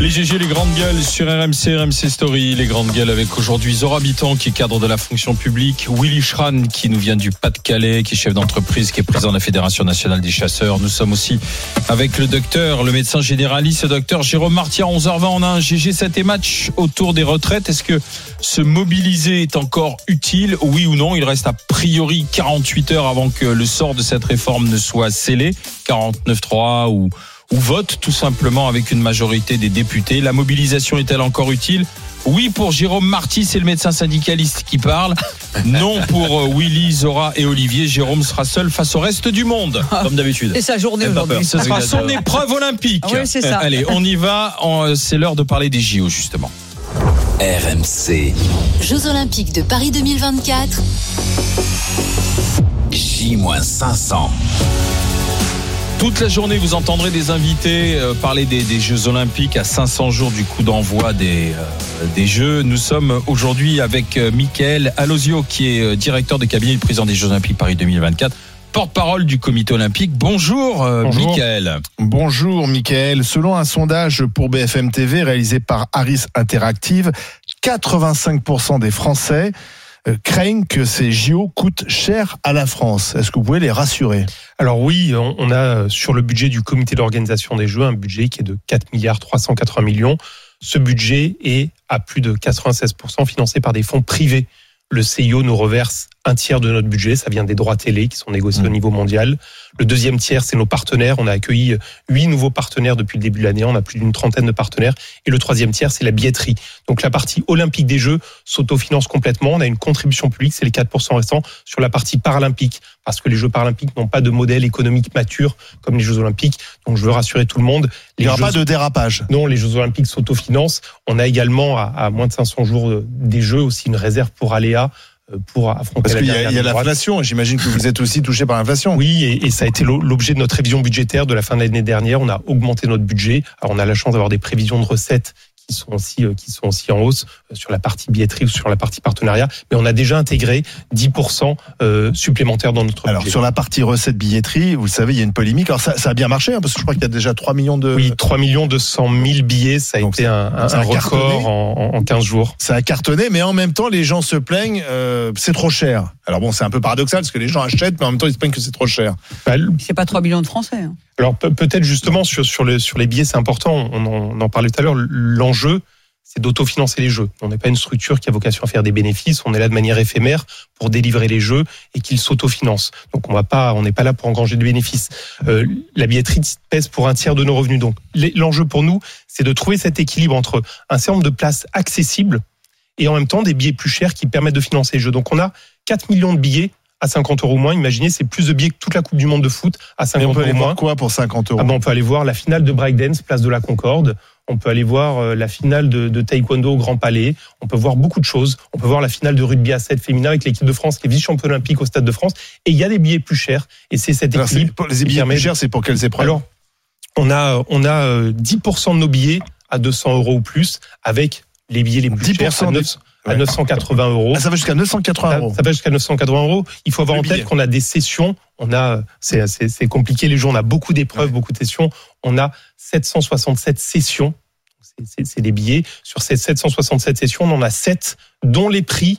Les GG, les grandes gueules sur RMC, RMC Story, les grandes gueules avec aujourd'hui Zora Biton qui est cadre de la fonction publique, Willy Schran qui nous vient du Pas-de-Calais, qui est chef d'entreprise, qui est président de la Fédération nationale des chasseurs. Nous sommes aussi avec le docteur, le médecin généraliste, docteur Jérôme Marty à 11h20. On a un GG 7 et match autour des retraites. Est-ce que se mobiliser est encore utile? Oui ou non? Il reste a priori 48 heures avant que le sort de cette réforme ne soit scellé. 49.3 ou ou vote tout simplement avec une majorité des députés. La mobilisation est-elle encore utile? Oui pour Jérôme Marty, c'est le médecin syndicaliste qui parle. Non pour euh, Willy, Zora et Olivier. Jérôme sera seul face au reste du monde, comme d'habitude. C'est sa journée aujourd'hui. Ce sera son épreuve olympique. Oui, c'est ça. Allez, on y va. En- C'est l'heure de parler des JO, justement. RMC, Jeux Olympiques de Paris 2024. J-500. Toute la journée, vous entendrez des invités euh, parler des, des Jeux Olympiques à 500 jours du coup d'envoi des, euh, des Jeux. Nous sommes aujourd'hui avec euh, Michael Alosio, qui est directeur de cabinet du président des Jeux Olympiques Paris 2024, porte-parole du comité olympique. Bonjour, Bonjour. Michael. Bonjour Mickaël. Selon un sondage pour BFM TV réalisé par Harris Interactive, 85% des Français craignent que ces JO coûtent cher à la France. Est-ce que vous pouvez les rassurer? Alors oui, on on a euh, sur le budget du comité d'organisation des Jeux un budget qui est de 4 milliards 380 millions. Ce budget est à plus de 96% financé par des fonds privés. Le CIO nous reverse un tiers de notre budget, ça vient des droits télé qui sont négociés Mmh. au niveau mondial. Le deuxième tiers, c'est nos partenaires. On a accueilli huit nouveaux partenaires depuis le début de l'année. On a plus d'une trentaine de partenaires. Et le troisième tiers, c'est la billetterie. Donc la partie olympique des Jeux s'autofinance complètement. On a une contribution publique, c'est les 4% restants sur la partie paralympique, parce que les Jeux paralympiques n'ont pas de modèle économique mature comme les Jeux olympiques. Donc je veux rassurer tout le monde. Il n'y aura Jeux pas de dérapage. non, les Jeux Olympiques s'autofinancent. On a également, à, à moins de 500 jours de- des Jeux, aussi une réserve pour aléa pour affronter Parce qu'il y a, l'inflation. J'imagine que vous êtes aussi touché par l'inflation. Oui, et, et ça a été l'o- l'objet de notre révision budgétaire de la fin de l'année dernière. On a augmenté notre budget. Alors, on a la chance d'avoir des prévisions de recettes qui sont aussi euh, qui sont aussi en hausse euh, sur la partie billetterie ou sur la partie partenariat, mais on a déjà intégré 10% euh, supplémentaires dans notre Alors budget. sur la partie recette billetterie, vous le savez, il y a une polémique. Alors ça, ça a bien marché hein, parce que je crois qu'il y a déjà 3 millions de. oui, 3 millions 200 000 billets, ça a Donc, été un, un- record en, en- en 15 jours. Ça a cartonné, mais en même temps, les gens se plaignent, euh, c'est trop cher. Alors bon, c'est un peu paradoxal parce que les gens achètent, mais en même temps, ils se plaignent que c'est trop cher. Bah, C'est pas 3 millions de Français. hein. Alors pe- peut-être justement sur, sur, le, sur les billets, c'est important, on en, on en parlait tout à l'heure, l'enjeu, c'est d'autofinancer les jeux. On n'est pas une structure qui a vocation à faire des bénéfices, on est là de manière éphémère pour délivrer les jeux et qu'ils s'autofinancent. Donc on va pas, on n'est pas là pour engranger des bénéfices. Euh, la billetterie pèse pour un tiers de nos revenus. Donc les- l'enjeu pour nous, c'est de trouver cet équilibre entre un certain nombre de places accessibles et en même temps des billets plus chers qui permettent de financer les jeux. Donc on a 4 millions de billets à 50 euros moins. Imaginez, c'est plus de billets que toute la Coupe du Monde de foot à Mais 50 on peut euros aller moins. voir quoi pour 50 euros Ah ben, on peut aller voir la finale de breakdance, place de la Concorde. On peut aller voir euh, la finale de, de taekwondo au Grand Palais. On peut voir beaucoup de choses. On peut voir la finale de rugby à 7 féminin avec l'équipe de France qui est vice-champion olympique au Stade de France. Et il y a des billets plus chers. Et c'est cet Alors, c'est- équilibre. pour les billets plus chers, c'est pour quelles épreuves Alors, on a, on a euh, 10% de nos billets à 200 euros ou plus avec les billets les plus 10% chers à, des- 900 à Ouais. 980 euros. Ah, ça va jusqu'à 980 Ça, euros. ça va jusqu'à 980 euros. Il faut avoir Le en billet. tête qu'on a des sessions. On a, c'est, c'est, c'est compliqué les jours. On a beaucoup d'épreuves, Ouais. beaucoup de sessions. On a 767 sessions. C'est, c'est, c'est des billets. Sur ces 767 sessions, on en a 7 dont les prix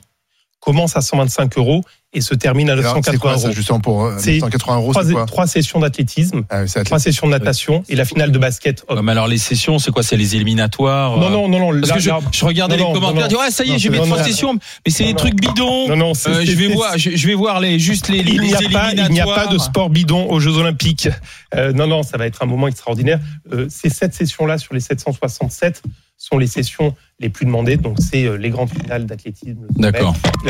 commencent à 125 euros et se terminent à Alors, C'est 980 quoi euros. justement pour euh, C'est 980 euros Trois, C'est quoi trois sessions d'athlétisme, Ah trois sessions de natation et la finale de basket. Ouais, mais alors les sessions, c'est quoi C'est les éliminatoires Non, euh, non, non, non. Parce là- que je, là- je regardais non, les commentaires, non, ouais, ça y est, j'ai mis trois sessions, mais c'est des non. trucs bidons. non, non, c'est- Euh, je vais voir, je, je vais voir les juste les, les, Il n'y a les pas, il n'y a pas de sport bidon aux Jeux Olympiques. Euh, non, non, ça va être un moment extraordinaire. Euh, ces sept sessions-là sur les 767 sont les sessions les plus demandées. Donc, c'est euh, les grandes finales d'athlétisme, la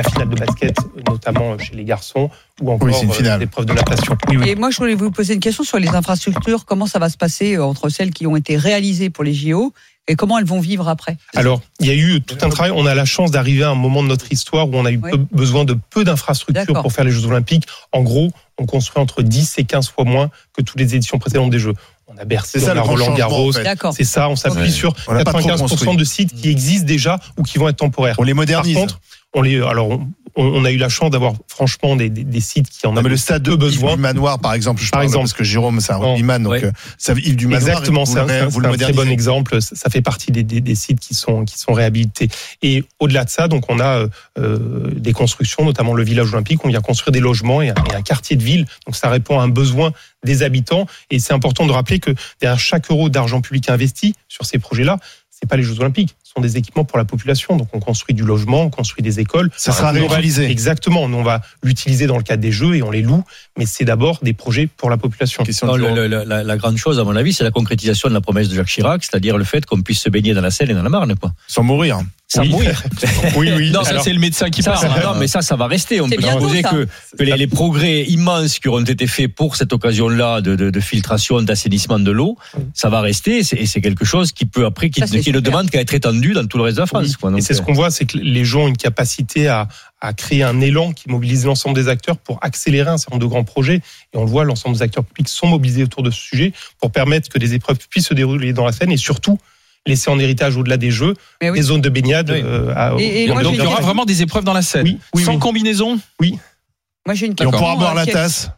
finale de basket, euh, notamment chez les garçons, ou encore Oui, c'est une euh, finale. l'épreuve de natation. Oui, oui. Et moi, je voulais vous poser une question sur les infrastructures. Comment ça va se passer euh, entre celles qui ont été réalisées pour les JO et comment elles vont vivre après? Alors, il y a eu tout un travail. On a la chance d'arriver à un moment de notre histoire où on a eu Oui. peu- besoin de peu d'infrastructures pour faire les Jeux Olympiques. En gros, on construit entre 10 et 15 fois moins que toutes les éditions précédentes des Jeux. On a Bercy, ça, on a Roland Garros. en fait. D'accord. C'est ça, on s'appuie Ouais. sur On n'a pas trop 95% construit. de sites qui existent déjà ou qui vont être temporaires. On les Par modernise. contre, on les, alors on, on a eu la chance d'avoir franchement des, des, des sites qui en non, mais le stade de peu Yves besoin. du Manoir, par exemple, je Par exemple. parce que Jérôme, c'est un Non. rugbyman, donc Ouais. euh, ça, Yves du Manoir, Exactement, c'est un, très bon exemple. Ça ça fait partie des, sites qui sont qui sont réhabilités. Et au-delà de ça, donc on a euh, euh, des constructions, notamment le village olympique. On vient construire des logements et un, et un quartier de ville. Donc ça répond à un besoin des habitants. Et c'est important de rappeler que derrière chaque euro d'argent public investi sur ces projets-là, c'est pas les Jeux Olympiques, sont des équipements pour la population. Donc on construit du logement, on construit des écoles. Ça sera réutilisé. Exactement. Nous on va l'utiliser dans le cadre des Jeux et on les loue. Mais c'est d'abord des projets pour la population. Non, le- le- la, la grande chose, à mon avis, c'est la concrétisation de la promesse de Jacques Chirac, c'est-à-dire le fait qu'on puisse se baigner dans la Seine et dans la Marne, quoi. Sans mourir. Sans Oui. mourir. Oui, oui. Non, ça c'est le médecin qui Ça, parle. ça- non, mais ça, ça va rester. On peut supposer ça. que, que les, les progrès immenses qui auront été faits pour cette occasion-là de, de, de filtration, d'assainissement de l'eau, ça va rester. Et c'est quelque chose qui peut après, qui, Ça, qui ne demande qu'à être étendu dans tout le reste de la France. Oui. quoi. Donc, et c'est ce euh, qu'on voit, c'est que les gens ont une capacité à, à créer un élan qui mobilise l'ensemble des acteurs pour accélérer un certain nombre de grands projets. Et on le voit, l'ensemble des acteurs publics sont mobilisés autour de ce sujet pour permettre que des épreuves puissent se dérouler dans la Seine et surtout laisser en héritage au-delà des Jeux oui. des zones de baignade. Oui. euh, à- Et- et dans- moi, Donc il y aura vraiment des épreuves dans la Seine. Oui, oui, Sans oui. combinaison Moi, j'ai une Et on question. pourra boire la tasse.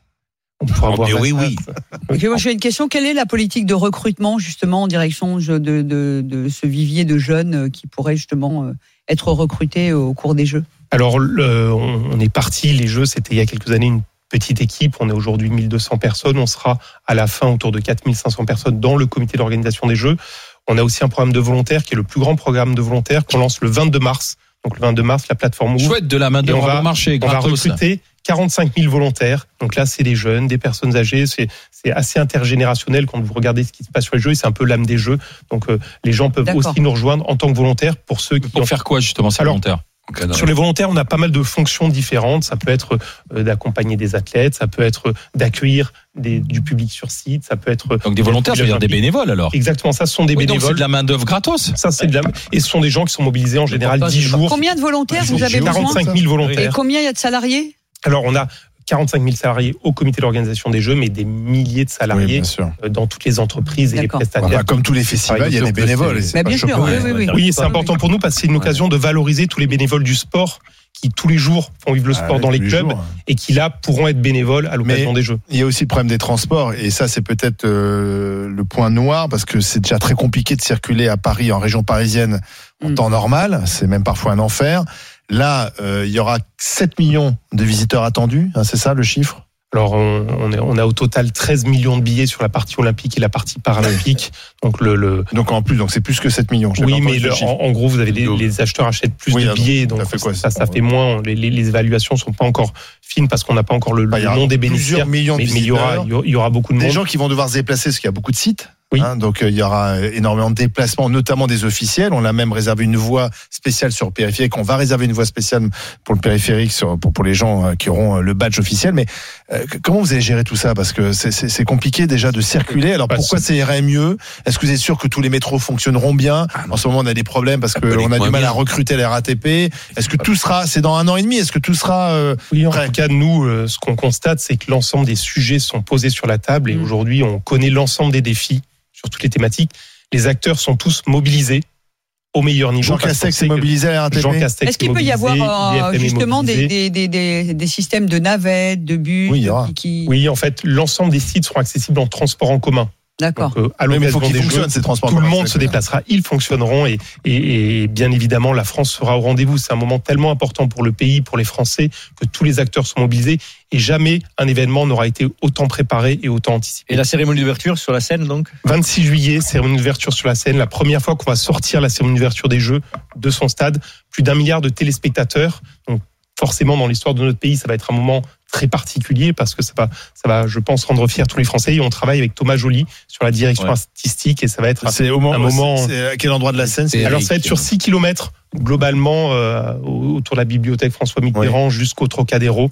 on pourra Mais la- oui, oui. Moi, j'ai une question. Quelle est la politique de recrutement, justement, en direction de, de, de, de ce vivier de jeunes euh, qui pourraient, justement, euh, être recrutés au cours des Jeux? Alors, le- on est parti, les Jeux, c'était il y a quelques années une petite équipe. On est aujourd'hui 1200 personnes. On sera à la fin autour de 4500 personnes dans le comité d'organisation des Jeux. On a aussi un programme de volontaires qui est le plus grand programme de volontaires qu'on lance le 22 mars. Donc le 22 mars, la plateforme ouvre. Chouette de la main d'œuvre on va- bon marché, On va gratos. recruter 45 000 volontaires. Donc là, c'est des jeunes, des personnes âgées. C'est c'est assez intergénérationnel quand vous regardez ce qui se passe sur les jeux. et C'est un peu l'âme des jeux. Donc euh, les gens peuvent aussi nous rejoindre en tant que volontaires pour ceux qui ont Pour faire quoi justement ces Alors, volontaires? Sur les volontaires, on a pas mal de fonctions différentes. Ça peut être euh, d'accompagner des athlètes, ça peut être d'accueillir des- du public sur site, ça peut être Donc des volontaires, ça veut dire des bénévoles alors. Exactement, ça ce sont des Oui, donc c'est bénévoles. de la main d'œuvre gratos. Ça c'est de la... et ce sont des gens qui sont mobilisés en général L'important, 10 c'est de jours. Combien de volontaires vous avez besoin? 45 000 Et volontaires. combien il y a de salariés? Alors on a 45 000 salariés au comité d'organisation des Jeux, mais des milliers de salariés euh, dans toutes les entreprises et les prestataires. Comme tous les festivals, il y a des bénévoles. c'est pas bien sûr, oui, oui, oui. C'est important pour nous parce que c'est une occasion de valoriser tous les bénévoles du sport qui tous les jours font vivre le Ah, sport dans les clubs jours. et qui là pourront être bénévoles à l'occasion Mais- des Jeux. Il y a aussi le problème des transports et ça c'est peut-être euh, le point noir parce que c'est déjà très compliqué de circuler à Paris en région parisienne en Mm. temps normal, c'est même parfois un enfer. Là, euh, il y aura 7 millions de visiteurs attendus, hein, c'est ça le chiffre? Alors on, on, est- on a au total 13 millions de billets sur la partie olympique et la partie paralympique. Donc le, le Donc en plus, donc c'est plus que 7 millions. Oui, mais le- en, en gros, vous avez les, les acheteurs achètent plus Oui, de ah, billets, donc, ça fait quoi, ça, fait moins. Les, les- les évaluations sont pas encore fines parce qu'on n'a pas encore le, Bah, le nom des plusieurs bénéficiaires. millions de Mais, mais il y aura, il y aura- il y aura beaucoup de des monde. gens qui vont devoir se déplacer parce qu'il y a beaucoup de sites. Oui. hein, donc euh, il y aura énormément de déplacements, notamment des officiels. On a même réservé une voie spéciale sur le périphérique. On va réserver une voie spéciale pour le périphérique, sur, pour, pour les gens euh, qui auront euh, le badge officiel. Mais euh, comment vous allez gérer tout ça? Parce que c'est- compliqué déjà de circuler. Alors pourquoi ça irait mieux? Est-ce que vous êtes sûr que tous les métros fonctionneront bien? En ce moment, on a des problèmes parce qu'on a du mal à recruter les RATP. Est-ce que tout sera C'est dans un an et demi? Est-ce que tout sera euh, Oui, en tout cas, nous, euh, ce qu'on constate, c'est que l'ensemble des sujets sont posés sur la table et Mm. aujourd'hui, on connaît l'ensemble des défis sur toutes les thématiques. Les acteurs sont tous mobilisés au meilleur niveau. Jean Castex est mobilisé à RATP Jean Castex Est-ce qu'il est peut y avoir euh, justement des, des, des, des, des systèmes de navettes, de bus Oui, il y aura. qui, qui- Oui, en fait, l'ensemble des sites seront accessibles en transport en commun. D'accord. Euh, à mais il faut l'occasion qu'ils fonctionnent ces transports. tout le monde se déplacera, ils fonctionneront et, et, et bien évidemment la France sera au rendez-vous. C'est un moment tellement important pour le pays, pour les Français, que tous les acteurs sont mobilisés et jamais un événement n'aura été autant préparé et autant anticipé. Et la cérémonie d'ouverture sur la scène, donc? 26 juillet, cérémonie d'ouverture sur la scène, la première fois qu'on va sortir la cérémonie d'ouverture des Jeux de son stade, plus d'un milliard de téléspectateurs. Donc forcément dans l'histoire de notre pays, ça va être un moment très particulier parce que ça va, ça va, je pense, rendre fiers tous les Français. Et on travaille avec Thomas Joly sur la direction Ouais. artistique et ça va être C'est au moment, un moment- c'est- à quel endroit de la scène c'est- alors ça va être sur 6 km globalement euh, autour de la bibliothèque François Mitterrand jusqu'au Trocadéro.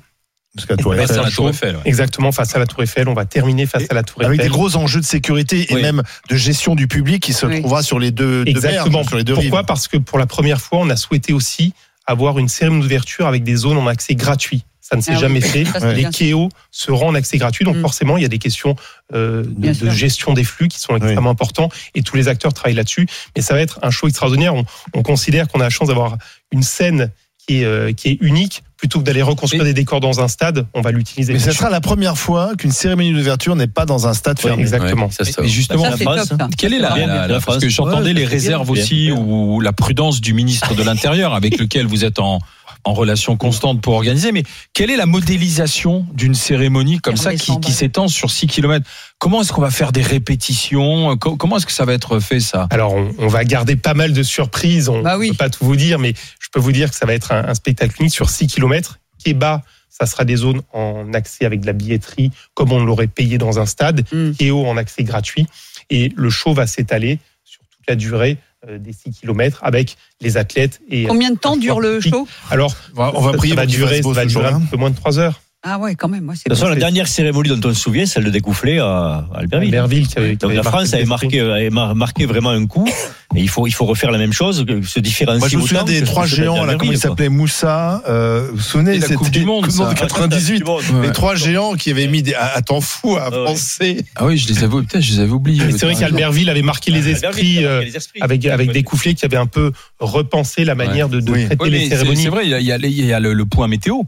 Parce qu'à Tour Face Eiffel. à la Tour Eiffel. ouais. Exactement face à la Tour Eiffel. On va terminer face à la Tour Avec des Eiffel. gros enjeux de sécurité et Oui. même de gestion du public qui se Oui. trouvera sur les deux, deux Exactement. berges, sur les deux Pourquoi rives. Parce que pour la première fois, on a souhaité aussi avoir une cérémonie d'ouverture avec des zones en accès gratuit. Ça ne s'est Ah oui. jamais fait. Ça, Les. KEO seront en accès gratuit, donc Mm. forcément, il y a des questions euh, de, gestion des flux qui sont extrêmement importants et tous les acteurs travaillent là-dessus. Mais ça va être un show extraordinaire. On, on considère qu'on a la chance d'avoir une scène qui est, euh, qui est unique. Plutôt que d'aller reconstruire Mais- des décors dans un stade, on va l'utiliser. Mais ce sera la première fois qu'une cérémonie d'ouverture n'est pas dans un stade Ouais, fermé. exactement. Ouais, ça, ça Et va. justement, Ça, la top, ça. Quelle est la, Bien, la- parce France. que j'entendais Ouais, les réserves bien, aussi bien. ou la prudence du ministre de l'Intérieur avec lequel vous êtes en en relation constante pour organiser, mais quelle est la modélisation d'une cérémonie comme ça qui, s'étend sur 6 km Comment est-ce qu'on va faire des répétitions? Co- Comment est-ce que ça va être fait ça? Alors, on, on va garder pas mal de surprises. On ne Bah oui. peut pas tout vous dire, mais peux vous dire que ça va être un, un spectacle unique sur 6 km. Qui est bas, ça sera des zones en accès avec de la billetterie, comme on l'aurait payé dans un stade. Mm. Qui est haut en accès gratuit. Et le show va s'étaler sur toute la durée euh, des 6 km avec les athlètes. Et, Combien de temps dure le show? Alors, On va ça- prier ça va durer, ça va durer un peu moins de 3 heures. Ah ouais, quand même. Moi, c'est De toute façon, la dernière cérémonie dont on se souvient, celle de découfler à à Albertville. Albertville qui avait, qui Donc avait la France avait marqué, avait mar- marqué vraiment un coup. Et il faut, il faut refaire la même chose, se différencier. Moi, je me souviens des trois géants, là, comment il s'appelait Moussa, euh, vous vous souvenez, la Coupe c'était du Monde, ça. de 98. Les trois géants qui avaient mis des, un temps fou à Ouais. penser. Ah oui, je les avais, putain, je les avais oubliés. C'est vrai qu'Albertville avait marqué les esprits euh, avec, avec des coufflets qui avaient un peu repensé la manière de, de Oui. traiter Oui, les cérémonies. c'est vrai, il y a, le, point météo.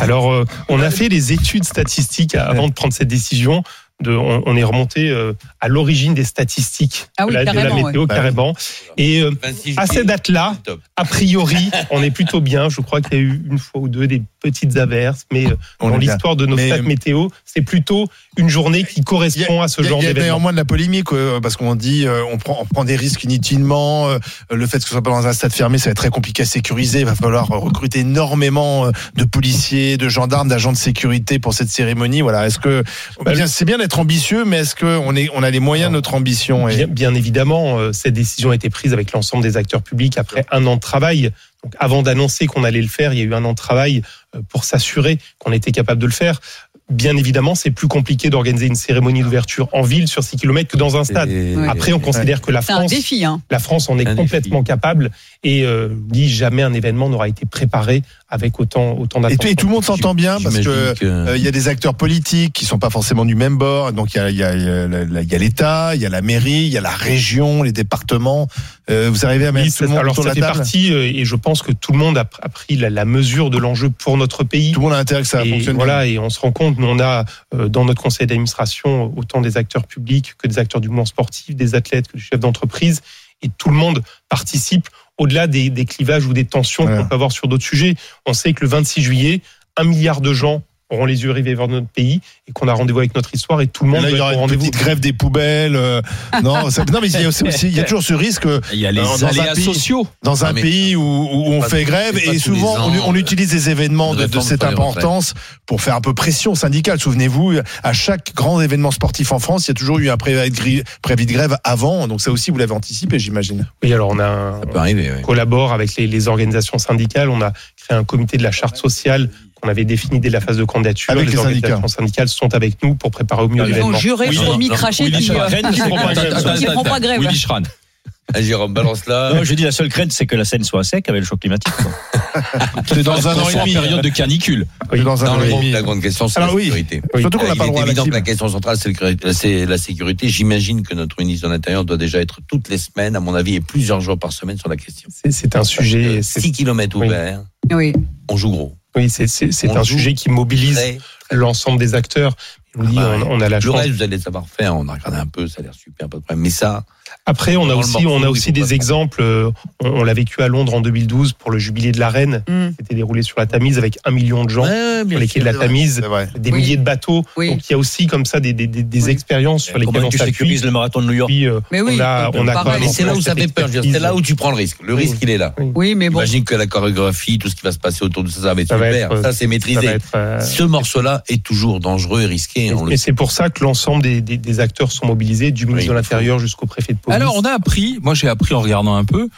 Alors, euh, on a fait les études statistiques avant de prendre cette décision. De, on, on est remonté euh, à l'origine des statistiques Ah oui, de, la, de la carrément, météo, ouais. carrément. Et euh, 26 à cette date-là, top. a priori, on est plutôt bien. Je crois qu'il y a eu une fois ou deux des petites averses, mais euh, On dans l'histoire de nos Mais- stats météo, c'est plutôt une journée qui correspond à ce genre il y a d'événement. néanmoins de la polémique parce qu'on dit on prend on prend des risques inutilement. le fait que ce soit pas dans un stade fermé, ça va être très compliqué à sécuriser. Il va falloir recruter énormément de policiers, de gendarmes, d'agents de sécurité pour cette cérémonie. Voilà. Est-ce que Bah, c'est bien d'être ambitieux, mais est-ce que on est on a les moyens de notre ambition et Bien, bien évidemment, euh, cette décision a été prise avec l'ensemble des acteurs publics après un an de travail. Donc, avant d'annoncer qu'on allait le faire, il y a eu un an de travail euh, pour s'assurer qu'on était capable de le faire. Bien évidemment, c'est plus compliqué d'organiser une cérémonie d'ouverture en ville sur 6 km que dans un stade. Après, on considère que la C'est un France, défi. Hein. la France en est Un complètement capable et euh, dit jamais un événement n'aura été préparé avec autant autant et, d'attention. et tout le monde s'entend bien parce que Euh, Il y a des acteurs politiques qui sont pas forcément du même bord. Donc il y a, il y l'État, il y a la mairie, il y a la région, les départements. Euh, vous arrivez à mettre Oui, tout le monde alors autour ça de la table. partie euh, et je pense que tout le monde a, a pris la, la mesure de l'enjeu pour notre pays. Tout le monde a intérêt que ça et fonctionne. voilà, et on se rend compte, nous on a euh, dans notre conseil d'administration autant des acteurs publics que des acteurs du mouvement sportif, des athlètes que des chefs d'entreprise, et tout le monde participe au-delà des, des clivages ou des tensions Voilà. qu'on peut avoir sur d'autres sujets. On sait que le 26 juillet, un milliard de gens auront les yeux rivés vers notre pays et qu'on a rendez-vous avec notre histoire et tout le monde Là, il y aura une rendez-vous. petite grève des poubelles. euh, non, ça- non, mais il y a aussi, aussi- il y a toujours ce risque euh, Il y a les dans un pays- sociaux. dans un pays où, où on Pas fait grève et souvent ans, on, on euh, utilise des événements de, cette importance pour faire un peu pression syndicale. Souvenez-vous, à chaque grand événement sportif en France, il y a toujours eu un préavis de grève avant. Donc ça aussi, vous l'avez anticipé, j'imagine. Oui, alors on a un, Ça peut arriver, oui. collabore avec les, les organisations syndicales. On a créé un comité de la charte sociale qu'on avait défini dès la phase de candidature. Avec les organisations syndicales sont avec nous pour préparer au mieux Ils Ils l'événement. vont jurer, Oui, promis, non, cracher, Willy qui Schran. qui Attends, prend pas grève. Willy Schran. Ah, Jérôme, balance là. Non, je dis la seule crainte, c'est que la Seine soit sec avec le choc climatique. C'est dans un an et en demi. période de canicule. Dans un an et demi. la grande question, c'est la oui. sécurité. Oui. Surtout qu'on n'a pas le droit est à la évident que la question centrale, c'est la sécurité. J'imagine que notre ministre de l'Intérieur doit déjà être toutes les semaines, à mon avis, et plusieurs jours par semaine sur la question. C'est- un sujet. c'est- 6 km ouverts, Oui. on joue gros. Oui, c'est un joue sujet qui mobilise l'ensemble des acteurs. Ah bah, on, on a la Le chance. reste, vous allez savoir faire. On a regardé un peu, ça a l'air super, pas de problème. Mais ça, Après, on a aussi, morceau, on a aussi des exemples. euh, On, on l'a vécu à Londres en 2012 pour le jubilé de la Reine. Mm. C'était déroulé sur la Tamise avec un million de gens Ouais, sur les quais de la Tamise, C'est des Oui. milliers de bateaux. Oui. Donc il y a aussi comme ça des, des, des, des Oui. expériences sur lesquelles on tu s'appuie. le marathon de New York Puis, euh, Mais oui. on a, on a c'est là où ça fait peur. C'est là où tu prends le risque. Le risque, il est là. Oui, mais bon. J'imagine que la chorégraphie, tout ce qui va se passer autour de ça, ça va être super. ça, c'est Ça maîtrisé. euh, Ce morceau-là est toujours dangereux et risqué. et c'est pour ça que l'ensemble des, acteurs sont mobilisés, du ministre de l'Intérieur jusqu'au préfet de police. Alors, on a appris, moi j'ai appris en regardant un peu,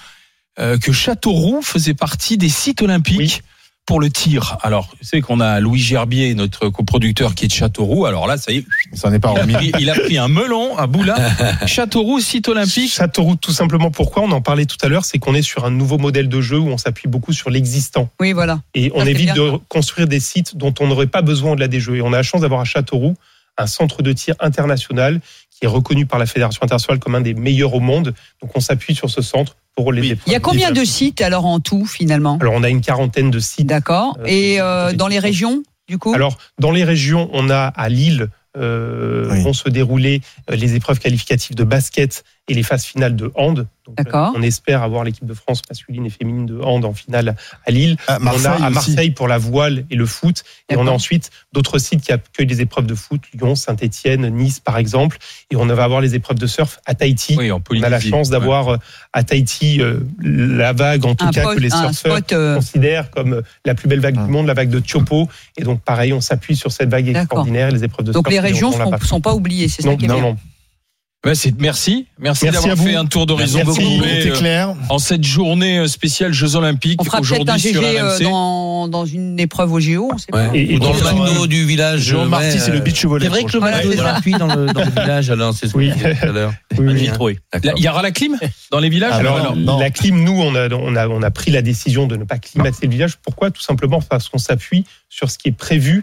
euh, que Châteauroux faisait partie des sites olympiques. Oui. pour le tir. Alors, vous savez qu'on a Louis Gerbier, notre coproducteur, qui est de Châteauroux. Alors là, ça y est, Ça n'est pas il a, remis. pris, il a pris un melon, un boula. Châteauroux, site olympique. Châteauroux, tout simplement pourquoi? On en parlait tout à l'heure, c'est qu'on est sur un nouveau modèle de jeu où on s'appuie beaucoup sur l'existant. Oui, voilà. Et on Ça, évite bien. de construire des sites dont on n'aurait pas besoin au-delà des jeux. Et on a la chance d'avoir à Châteauroux un centre de tir international qui est reconnu par la Fédération internationale comme un des meilleurs au monde. Donc on s'appuie sur ce centre pour les épreuves. Il y a combien de sites alors en tout finalement? Alors on a une quarantaine de sites. D'accord. Euh, Et euh, dans les régions, du coup? Alors, dans les régions, on a à Lille euh, Oui. vont se dérouler euh, les épreuves qualificatives de basket et les phases finales de hand. Donc, D'accord. euh, on espère avoir l'équipe de France masculine et féminine de hand en finale à Lille. À Marseille on a à aussi. Marseille pour la voile et le foot. Et on a ensuite d'autres sites qui accueillent des épreuves de foot, Lyon, Saint-Etienne, Nice par exemple. Et on va avoir les épreuves de surf à Tahiti. Oui, en on a la chance d'avoir euh, à Tahiti euh, la vague, en tout un, cas, que les surfeurs spot. euh, considère comme la plus belle vague Ah. du monde, la vague de Tiopo. Et donc, pareil, on s'appuie sur cette vague extraordinaire, les épreuves de donc surf, les et on- régions on l'a sont, pas fait. sont pas oubliées, c'est ça qui est non, bien. non. Ouais, c'est- merci, merci, d'avoir fait un tour d'horizon Merci beaucoup. complet, euh, clair. en cette journée spéciale Jeux Olympiques On fera peut-être un GG euh, dans, dans une épreuve au JO, on sait pas. Ouais. Et- et Ou dans le euh, McDo du village. Ouais, Marty, c'est le euh, beach volley. C'est vrai que le McDo est gratuit dans le, dans le village, alors c'est ce Oui. tout à l'heure. Oui, oui. Il y aura la clim dans les villages Alors, Alors, non. la clim, nous, on a, on, a, on a pris la décision de ne pas climater le village. Pourquoi? Tout simplement parce qu'on s'appuie sur ce qui est prévu euh,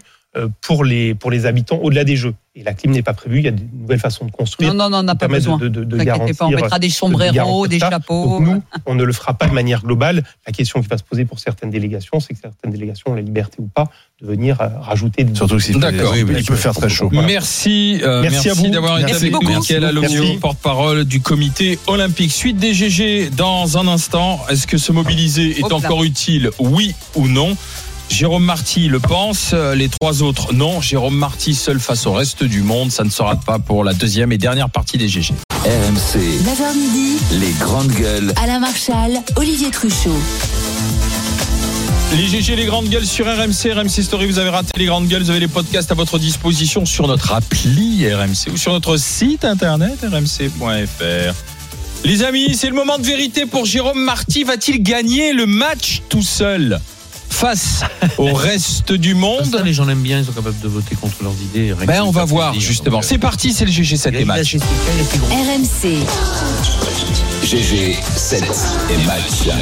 pour les, pour les habitants au-delà des jeux. Et la clim n'est pas prévue, il y a de nouvelles façons de construire. Non, non, non, on n'a pas besoin. de, de, de Ne t'inquiétez pas, on garantir mettra des de sombreros, garantir des chapeaux. Donc nous, on ne le fera pas de manière globale. La question qui va se poser pour certaines délégations, c'est que certaines délégations ont la liberté ou pas de venir euh, rajouter des Surtout s'il fait- D'accord. il Oui, oui, peut faire très chaud. Voilà. Merci, euh, Merci merci, à vous. d'avoir été Merci avec nous, Alogno, Merci. porte-parole du comité olympique. Suite des GG dans un instant. Est-ce que se mobiliser est encore utile Oui ou non? Jérôme Marty le pense, euh, les trois autres non. Jérôme Marty seul face au reste du monde, ça ne sera pas pour la deuxième et dernière partie des GG.9h RMC, midi, les grandes gueules. Alain Marchal, Olivier Truchot. Les GG, les grandes gueules sur RMC, RMC Story, vous avez raté les grandes gueules, vous avez les podcasts à votre disposition sur notre appli RMC ou sur notre site internet rmc.fr. Les amis, c'est le moment de vérité pour Jérôme Marty. Va-t-il gagner le match tout seul? Face au reste du Ça, monde les gens l'aiment bien, ils sont capables de voter contre leurs idées. rien que Ben, on va voir plaisir. justement. Donc, C'est parti, c'est le GG 7 euh, et il a match. RMC, GG, 7 et match.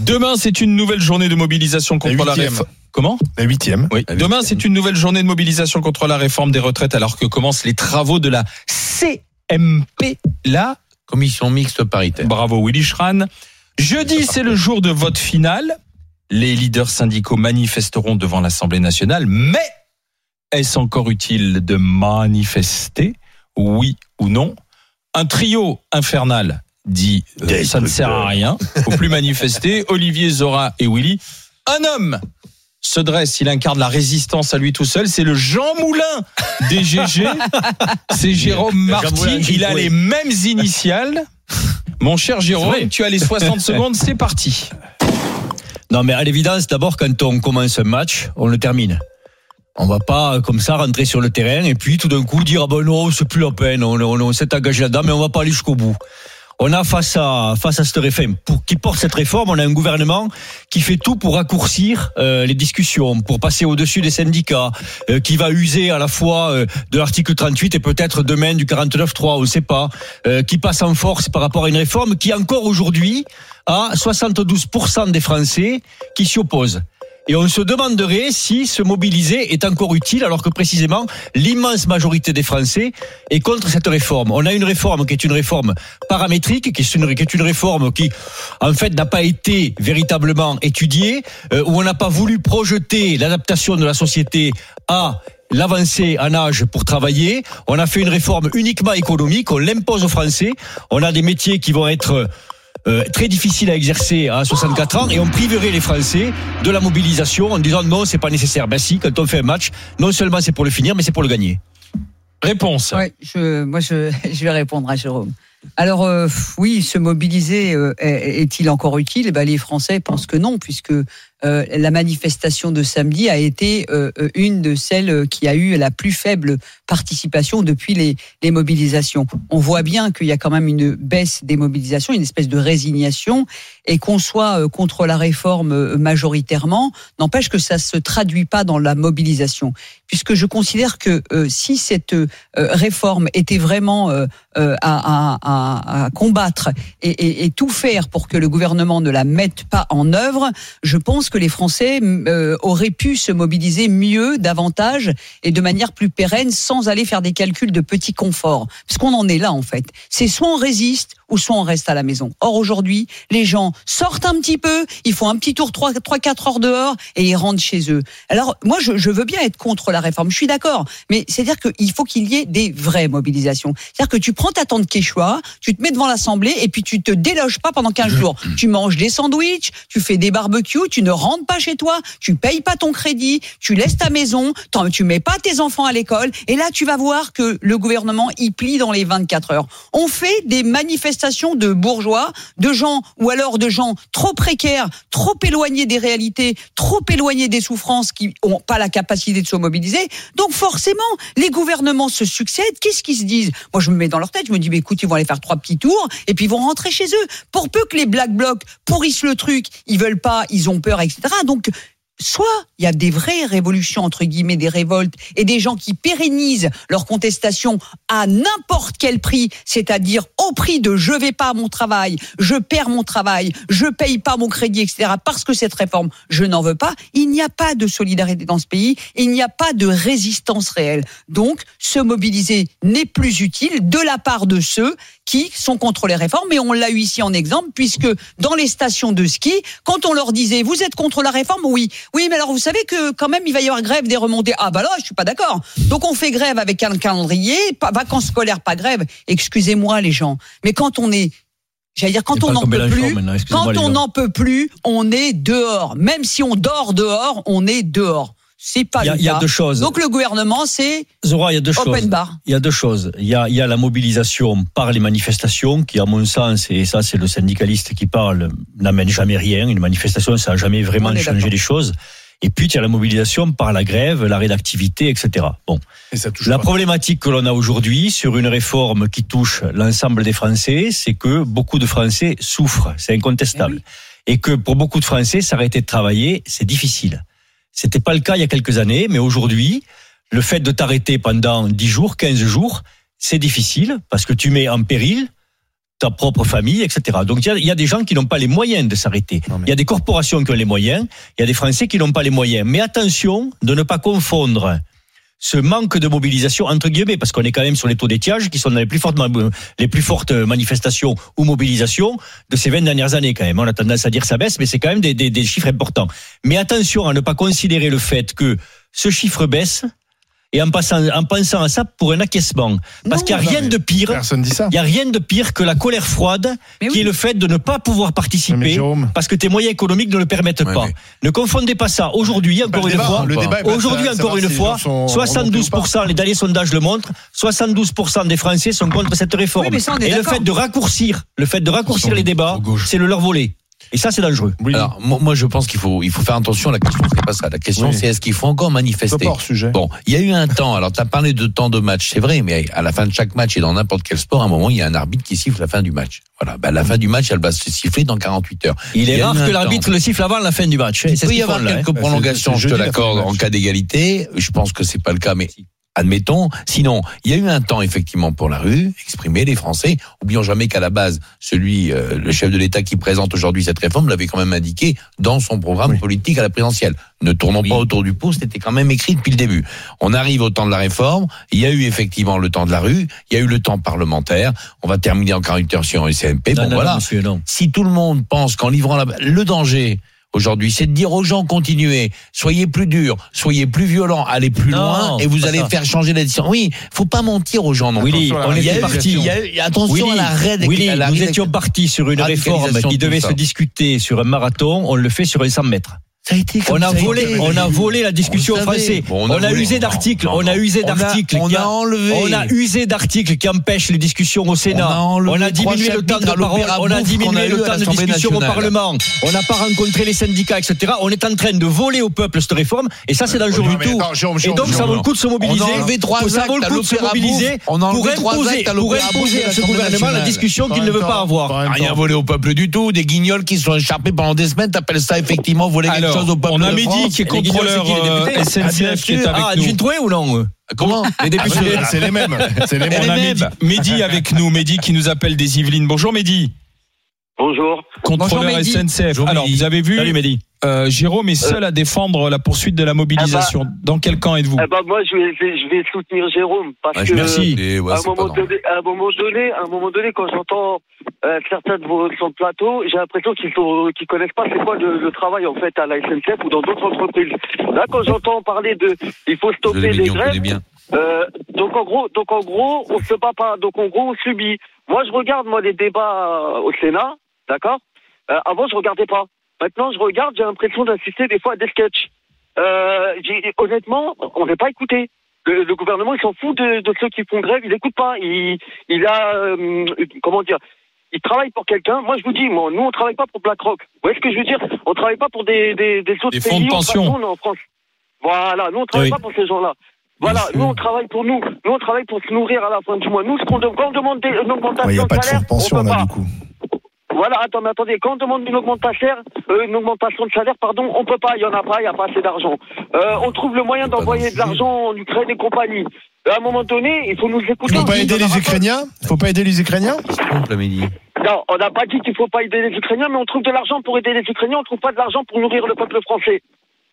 Demain, c'est une nouvelle journée de mobilisation contre la, réforme. Comment La huitième. Oui. La Demain, c'est une nouvelle journée de mobilisation contre la réforme des retraites alors que commencent les travaux de la CMP. Là, Commission mixte paritaire. bravo Willy Schran. Jeudi, c'est le jour de vote final. Les leaders syndicaux manifesteront devant l'Assemblée nationale, mais est-ce encore utile de manifester Oui ou non? Un trio infernal dit euh, ça ne sert à rien, faut plus manifester. Olivier, Zora et Willy. Un homme se dresse, il incarne la résistance à lui tout seul, c'est le Jean Moulin des GG. C'est Jérôme Marty, il a les mêmes initiales. Mon cher Jérôme, tu as les 60 secondes, c'est parti. Non, mais à l'évidence, d'abord, quand on commence un match, on le termine. On va pas, comme ça, rentrer sur le terrain et puis tout d'un coup dire, ah ben non, c'est plus la peine, on, s'est engagé là-dedans, mais on va pas aller jusqu'au bout. On a face à face à cette réforme, pour qui porte cette réforme, on a un gouvernement qui fait tout pour raccourcir euh, les discussions, pour passer au-dessus des syndicats, euh, qui va user à la fois euh, de l'article 38 et peut-être demain du 49.3, on ne sait pas, qui passe en force par rapport à une réforme qui encore aujourd'hui a 72% des Français qui s'y opposent. Et on se demanderait si se mobiliser est encore utile, alors que précisément l'immense majorité des Français est contre cette réforme. On a une réforme qui est une réforme paramétrique, qui est une, qui est une réforme qui, en fait, n'a pas été véritablement étudiée, euh, où on n'a pas voulu projeter l'adaptation de la société à l'avancée en âge pour travailler. On a fait une réforme uniquement économique, on l'impose aux Français. On a des métiers qui vont être euh, très difficile à exercer à 64 ans et on priverait les Français de la mobilisation en disant non, c'est pas nécessaire. Ben si, quand on fait un match, non seulement c'est pour le finir, mais c'est pour le gagner. Réponse. Ouais, je, moi, je, je vais répondre à Jérôme. Alors, euh, oui, se mobiliser euh, est- est-il encore utile? Eh ben, Les Français pensent que non, puisque euh, la manifestation de samedi a été euh, une de celles qui a eu la plus faible participation depuis les, mobilisations. On voit bien qu'il y a quand même une baisse des mobilisations, une espèce de résignation, et qu'on soit euh, contre la réforme majoritairement, n'empêche que ça se traduit pas dans la mobilisation, puisque je considère que si cette réforme était vraiment à, combattre et- et tout faire pour que le gouvernement ne la mette pas en œuvre, je pense que les Français euh, auraient pu se mobiliser mieux, davantage et de manière plus pérenne, sans aller faire des calculs de petit confort. Parce qu'on en est là en fait. C'est soit on résiste ou soit on reste à la maison. Or aujourd'hui, les gens sortent un petit peu, ils font un petit tour 3 3 4 heures dehors et ils rentrent chez eux. Alors moi je, je veux bien être contre la réforme, je suis d'accord, mais c'est-à-dire qu'il faut qu'il y ait des vraies mobilisations. C'est-à-dire que tu prends ta tente Quechua, tu te mets devant l'assemblée et puis tu te déloges pas pendant 15 jours. Tu manges des sandwichs, tu fais des barbecues, tu ne rentres pas chez toi, tu payes pas ton crédit, tu laisses ta maison, tu mets pas tes enfants à l'école et là tu vas voir que le gouvernement y plie dans les 24 heures. On fait des manifestations de bourgeois, de gens ou alors de gens trop précaires, trop éloignés des réalités, trop éloignés des souffrances qui ont pas la capacité de se mobiliser. Donc forcément, les gouvernements se succèdent. Qu'est-ce qu'ils se disent? Moi, je me mets dans leur tête. Je me dis, mais écoute, ils vont aller faire trois petits tours et puis ils vont rentrer chez eux. Pour peu que les black blocs pourrissent le truc, ils veulent pas, ils ont peur, etc. Donc soit il y a des vraies révolutions entre guillemets, des révoltes et des gens qui pérennisent leur contestation à n'importe quel prix, c'est-à-dire au prix de je vais pas à mon travail, je perds mon travail, je paye pas mon crédit, etc. Parce que cette réforme, je n'en veux pas. Il n'y a pas de solidarité dans ce pays, il n'y a pas de résistance réelle. Donc, se mobiliser n'est plus utile de la part de ceux qui sont contre les réformes. Et on l'a eu ici en exemple, puisque dans les stations de ski, quand on leur disait vous êtes contre la réforme, oui, oui, mais alors vous savez que quand même il va y avoir grève des remontées. Ah bah là, je suis pas d'accord. Donc on fait grève avec un calendrier, pas, vacances scolaires, pas grève. Excusez-moi les gens, mais quand on est J'allais dire, quand on n'en peut plus, quand on n'en peut plus, on est dehors. Même si on dort dehors, on est dehors. C'est pas Il y a, le il y a cas. deux choses. Donc le gouvernement, c'est Zora, il y a deux open choses. bar. Il y a deux choses. Il y a, il y a la mobilisation par les manifestations qui, à mon sens, et ça c'est le syndicaliste qui parle, n'amène jamais rien. Une manifestation, ça n'a jamais vraiment changé les choses. Et puis, il y a la mobilisation par la grève, l'arrêt d'activité, etc. Bon. Et ça touche La pas. problématique que l'on a aujourd'hui sur une réforme qui touche l'ensemble des Français, c'est que beaucoup de Français souffrent. C'est incontestable. Et que pour beaucoup de Français, s'arrêter de travailler, c'est difficile. C'était pas le cas il y a quelques années, mais aujourd'hui, le fait de t'arrêter pendant 10 jours, 15 jours, c'est difficile parce que tu mets en péril ta propre famille, etc. Donc il y a, il y a des gens qui n'ont pas les moyens de s'arrêter. Mais- Il y a des corporations qui ont les moyens, il y a des Français qui n'ont pas les moyens. Mais attention de ne pas confondre ce manque de mobilisation entre guillemets parce qu'on est quand même sur les taux d'étiage qui sont dans les plus fortes plus fortes manifestations ou mobilisations de ces 20 dernières années quand même. On a tendance à dire ça baisse mais c'est quand même des chiffres importants. Mais attention à ne pas considérer le fait que ce chiffre baisse et en, passant, en pensant à ça pour un acquiescement. Parce qu'il n'y a rien de pire Personne dit ça. il n'y a rien de pire que la colère froide, Mais qui oui. est le fait de ne pas pouvoir participer parce que tes moyens économiques ne le permettent Ouais, pas. mais- Ne confondez pas ça. Aujourd'hui, encore une fois, aujourd'hui encore une fois, gens sont remontés ou pas. 72%, les derniers sondages le montrent, 72% des Français sont contre cette réforme. Oui, ça, Et le fait de raccourcir, le fait de raccourcir les débats, c'est le leur voler. Et ça, c'est dangereux. oui. Alors, moi, moi, je pense qu'il faut, il faut faire attention. La question, c'est pas ça. La question, Oui. c'est est-ce qu'il faut encore manifester pas sujet. Bon, il y a eu un temps. Alors, tu as parlé de temps de match, c'est vrai, mais à la fin de chaque match et dans n'importe quel sport, à un moment, il y a un arbitre qui siffle la fin du match. Voilà. Ben, la fin du match, elle va se siffler dans 48 heures. Il Il est rare que l'arbitre le siffle avant la fin du match. Il peut y avoir hein. quelques Bah, prolongations, je te l'accorde, en cas d'égalité. Je pense que c'est pas le cas, mais admettons. Sinon, il y a eu un temps, effectivement, pour la rue, exprimer les Français. Oublions jamais qu'à la base, celui, euh, le chef de l'État qui présente aujourd'hui cette réforme l'avait quand même indiqué dans son programme Oui. politique à la présidentielle. Ne tournons Oui. pas autour du pot, c'était quand même écrit depuis le début. On arrive au temps de la réforme. Il y a eu effectivement le temps de la rue. Il y a eu le temps parlementaire. On va terminer en 48 heures sur un CMP. Non, bon, non, voilà non, monsieur, non. si tout le monde pense qu'en livrant la... le danger aujourd'hui, c'est de dire aux gens continuez, soyez plus durs, soyez plus violents, allez plus Non, loin et vous allez ça. faire changer la décision. Oui, faut pas mentir aux gens non Willy, on Il y a était eu, parti. attention Willy, à la raide. Willy, à la nous étions partis sur une réforme qui devait se discuter sur un marathon. On le fait sur un 100 mètres. Ça a été comme On a ça été. volé, on a volé la discussion savait. Français. Bon, on, on a usé d'articles. On a usé d'articles. on a enlevé. On a usé d'articles qui empêchent les discussions au Sénat. On a diminué le temps de parole. On a diminué a le temps de discussion au. Parlement. On n'a pas rencontré les syndicats, etc. On est en train de voler au peuple cette réforme. Et ça, c'est dangereux Non, du tout. Jérôme, Et donc, ça vaut le coup de se mobiliser. On a enlevé trois ça vaut le coup de se mobiliser pour imposer, pour imposer de à ce gouvernement la discussion qu'il ne veut pas avoir. Rien volé au peuple du tout. Des guignols qui se sont échappés pendant des semaines. T'appelles ça effectivement voler quelque Alors, chose au peuple on a Mehdi qui est contrôleur euh, députés SNCF qui est avec Ah, nous. Troué ou non eux Comment Les députés. Ah, C'est les mêmes. C'est les mêmes. Mehdi avec nous, Mehdi qui nous appelle des Yvelines. Bonjour Mehdi, Bonjour. contrôleur Bonjour. SNCF. Bonjour, Alors, vous avez vu, Salut Mehdi. euh, Jérôme est seul à défendre la poursuite de la mobilisation. Dans quel camp êtes-vous Eh ben, moi, je vais, je vais soutenir Jérôme parce Ouais, que merci. Ouais, à, un moment donné, à un moment donné, à un moment donné, quand j'entends euh, certains de vos le plateau, j'ai l'impression qu'ils sont, qu'ils connaissent pas c'est quoi le, le travail en fait à la SNCF ou dans d'autres entreprises. Là, quand j'entends parler de, il faut stopper les grèves. bien. Euh, donc en gros, donc en gros, on se bat pas. Donc en gros, on subit. Moi, je regarde moi les débats euh, au Sénat, d'accord. Euh, avant, je regardais pas. Maintenant, je regarde, j'ai l'impression d'assister des fois à des sketchs. Euh, honnêtement, on n'est pas écouté. Le, le gouvernement, il s'en fout de, de ceux qui font grève. Il n'écoute pas. Il, il a, euh, comment dire, il travaille pour quelqu'un. Moi, je vous dis, moi, nous, on travaille pas pour BlackRock. Vous voyez ce que je veux dire On travaille pas pour des, des, des autres Des pays. fonds de On- pension. en France. Voilà, nous, on travaille Oui. pas pour ces gens-là. Voilà, nous on travaille pour nous. Nous on travaille pour se nourrir à la fin du mois. Nous, ce qu'on demande, quand on demande des- une augmentation a de pas de fonds salaire, de pension on peut là pas. du coup. Voilà, attends, mais attendez, quand on demande une augmentation, euh, une augmentation de salaire, pardon, on peut pas, il y en a pas, il y a pas assez d'argent. Euh, on trouve le moyen d'envoyer de l'argent en Ukraine et compagnie. À un moment donné, il faut nous écouter. Il faut pas aider On les Ukrainiens Il faut pas aider les Ukrainiens Non, on n'a pas dit qu'il faut pas aider les Ukrainiens, mais on trouve de l'argent pour aider les Ukrainiens, on trouve pas de l'argent pour nourrir le peuple français.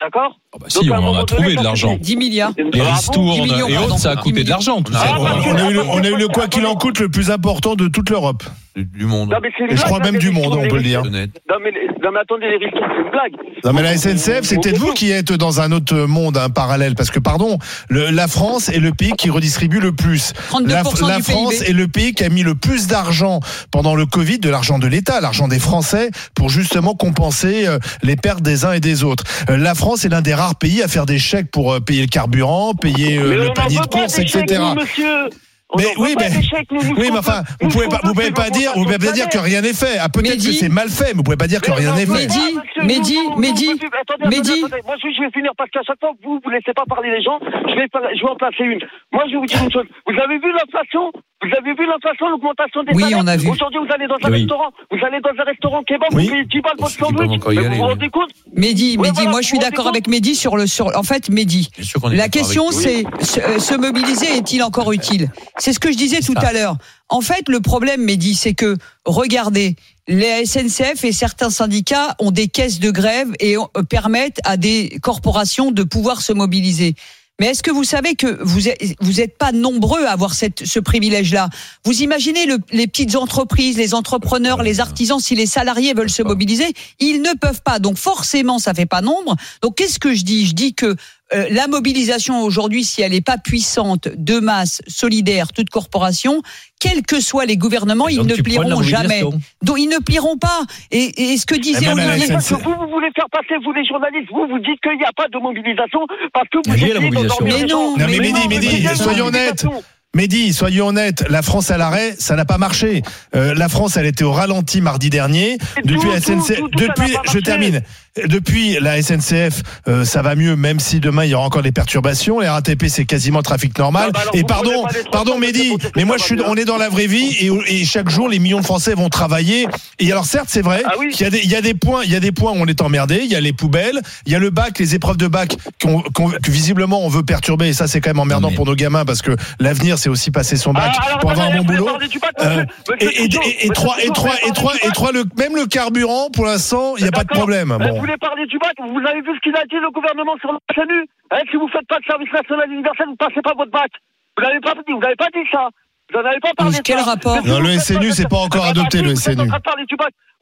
D'accord? Ah bah si, Donc, à un on en a trouvé de l'argent. 10 milliards. Les ristournes 10 millions, et autres, ça a 10 coûté de l'argent. tout Ah, ça. Ah, on a, eu le, on a eu le quoi qu'il en coûte le plus important de toute l'Europe. Du- monde. Non, mais Et je crois même du monde, on peut le dire. Non mais, les- non mais attendez, les ristournes, c'est une blague. Non mais la SNCF, c'est peut-être vous qui êtes dans un autre monde, un parallèle, parce que pardon, le- la France est le pays qui redistribue le plus. 32% La, la du France PIB. est le pays qui a mis le plus d'argent pendant le Covid, de l'argent de l'État, l'argent des Français, pour justement compenser euh, les pertes des uns et des autres. Euh, La France est l'un des rares pays à faire des chèques pour euh, payer le carburant, payer mais le panier de chèques, etc. nous, monsieur. Mais oui, pas mais- Oui, mais enfin, vous pouvez pas, vous pouvez pas dire, vous pouvez pas dire que rien n'est fait. Ah, peut-être que c'est mal fait, mais vous pouvez pas dire que rien n'est fait. Mehdi, Mehdi, Mehdi. Moi, je, je vais finir parce qu'à chaque fois que vous, vous laissez pas parler les gens, je vais, je vais en placer une. Moi, je vais vous dire une chose. Vous avez vu l'inflation? Vous avez vu l'inflation, l'augmentation des Oui, salaires on a vu. Aujourd'hui, vous allez dans un Oui. restaurant, vous allez dans un restaurant kebab, Oui. vous payez 10 balles On votre sandwich. Mais vous vous rendez compte Mehdi, Mehdi, voilà, moi je suis d'accord avec Mehdi sur le sur en fait Mehdi. La question c'est se, euh, se mobiliser est-il encore utile? C'est ce que je disais tout ça. à l'heure. En fait, le problème Mehdi, c'est que regardez, les SNCF et certains syndicats ont des caisses de grève et euh, permettent à des corporations de pouvoir se mobiliser. Mais est-ce que vous savez que vous êtes, vous êtes pas nombreux à avoir cette, ce privilège-là? Vous imaginez le- les petites entreprises, les entrepreneurs, les artisans, si les salariés veulent se mobiliser, ils ne peuvent pas. Donc forcément, ça fait pas nombre. Donc qu'est-ce que je dis? Je dis que euh, la mobilisation aujourd'hui, si elle n'est pas puissante, de masse, solidaire, toute corporation, quels que soient les gouvernements, ils ne plieront jamais. Donc ils ne plieront pas. Et, et ce que disait à la Olivier, Parce que vous, vous voulez faire passer, vous les journalistes, vous, vous dites qu'il n'y a pas de mobilisation parce que vous d'endormir Mais les non, mais y a une soyons honnêtes. Mehdi, soyons honnêtes, la France à l'arrêt, ça n'a pas marché. Euh, la France, elle était au ralenti mardi dernier. Depuis tout, la tout, SNCF, tout, tout, ça depuis, je marché. termine. Depuis la SNCF, euh, ça va mieux, même si demain il y aura encore des perturbations. Les RATP, c'est quasiment trafic normal. Ah bah alors, et pardon, pardon, Mehdi, mais moi, je suis, on est dans la vraie vie et, et chaque jour, les millions de Français vont travailler. Et alors, certes, c'est vrai Ah oui. qu'il y a des, il y a des points, il y a des points où on est emmerdé. Il y a les poubelles, il y a le bac, les épreuves de bac qu'on, qu'on- que visiblement on veut perturber. Et ça, c'est quand même emmerdant mais- pour nos gamins parce que l'avenir, c'est aussi passer son bac Ah, alors, pour avoir un bon vous boulot. Euh, et, trois, et trois, et trois, et trois, le, même le carburant, pour l'instant, il n'y a pas de problème. Bon. Vous voulez parler du bac Vous avez vu ce qu'il a dit le gouvernement sur le SNU hein, Si vous faites pas de service national universel, vous passez pas votre bac. Vous l'avez pas dit, vous n'avez pas dit ça. Vous n'en avez pas parlé. Quel ça. rapport si Non, le SNU, c'est pas encore adopté, le vous êtes en SNU.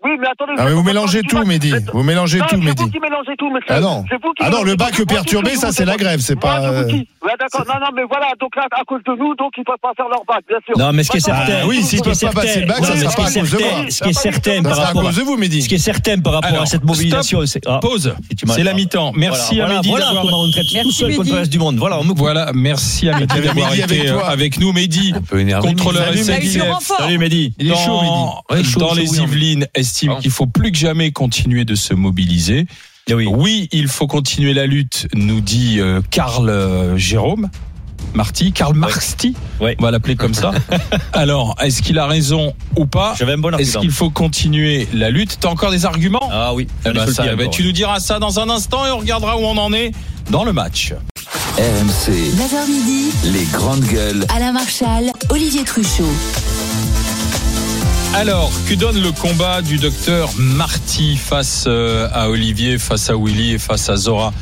Oui, mais attendez. Ah, mais vous mélangez tout, Mehdi. Vous mélangez Non, tout, c'est Mehdi. vous qui mélangez tout, monsieur. Ah non. C'est vous qui Ah non, le bac C'est perturbé, ça, c'est la grève, c'est pas. euh. Ouais, d'accord. Non, non, mais voilà. Donc là, à cause de nous, donc ils peuvent pas faire leur bac, bien sûr. Non, mais ce qui est certain. Ah oui, s'ils ce qui est peuvent pas passer le bac, certain- ça sera pas à ce qui est cause de certain- moi. Ce qui est certain par rapport à cause de vous, Mehdi. ce qui est certain par rapport à cette mobilisation, c'est ah, Pause. C'est la mi-temps. Merci à Mehdi voilà, d'avoir. comment on traite tout Merci, seul contre le reste du monde. Voilà. Voilà, merci à Mehdi d'avoir Mehdi avec été toi. avec nous. Mehdi, Un peu énervé. contrôleur SNCF. Salut Mehdi. Il est chaud, dans, les. Yvelines estime qu'il faut plus que jamais continuer de se mobiliser. Eh oui. Oui, il faut continuer la lutte, nous dit euh, Karl euh, Jérôme. Marty, Karl Marxty, Ouais. on va l'appeler comme ça. Alors, est-ce qu'il a raison ou pas J'avais un bon Est-ce argument. qu'il faut continuer la lutte T'as encore des arguments Ah oui. Eh ben, ça, dis ben. Tu nous diras ça dans un instant et on regardera où on en est dans le match. RMC, 9h midi, les grandes gueules. Alain Marchal, Olivier Truchot. Alors, que donne le combat du docteur Marty face euh, à Olivier, face à Willy et face à Zora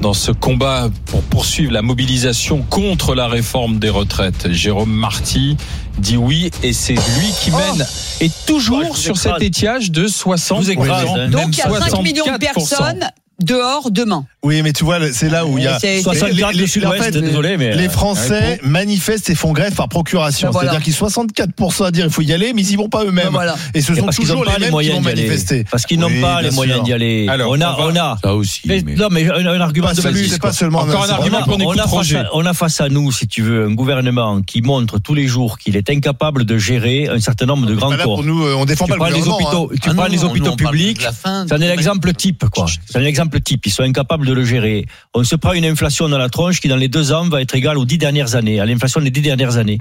dans ce combat pour poursuivre la mobilisation contre la réforme des retraites? Jérôme Marty dit oui et c'est lui qui mène et toujours sur écrase. cet étiage de 60 Je vous écrase, hein. Donc il y a 5 millions de 64%. personnes dehors demain. Oui, mais tu vois, c'est là où il y a. C'est- 64 les- les- sud-ouest, en fait, désolé, mais. Les euh, Français manifestent et font grève par procuration. Ben voilà. C'est-à-dire qu'ils sont 64% à dire il faut y aller, mais ils y vont pas eux-mêmes. Ben voilà. Et ce et sont parce qu'ils n'ont toujours pas les les mêmes qui moyens vont d'y aller. manifester. Parce qu'ils n'ont Oui, pas les moyens d'y aller. Alors, on a, on a. Ça aussi. Mais- mais- Non, mais un, un argument Pas de plus. C'est quoi. pas seulement Encore un argument On a, qu'on écoute on a face à, on a face à nous, si tu veux, un gouvernement qui montre tous les jours qu'il est incapable de gérer un certain nombre de grands corps. pour nous, euh, on défend Tu pas les gouvernement. hein. hôpitaux, tu Ah prends les hôpitaux on parle publics. C'est un exemple type, quoi. C'est un exemple type. Ils sont incapables de le gérer. On se prend une inflation dans la tronche qui, dans les deux ans, va être égale aux dix dernières années, à l'inflation des dix dernières années.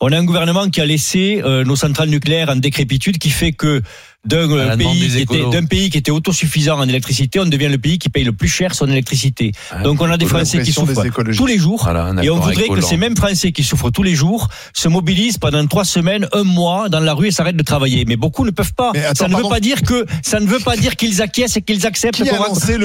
On a un gouvernement qui a laissé euh, nos centrales nucléaires en décrépitude, qui fait que d'un euh, pays, des qui était, écolos. d'un pays qui était autosuffisant en électricité, on devient le pays qui paye le plus cher son électricité. Ah, Donc on a des Français qui souffrent tous les jours. Voilà, Et on voudrait que ces mêmes Français qui souffrent tous les jours se mobilisent pendant trois semaines, un mois dans la rue et s'arrêtent de travailler. Mais beaucoup ne peuvent pas. Attends, ça ne veut pas dire que ça ne veut pas dire qu'ils acquiescent et qu'ils acceptent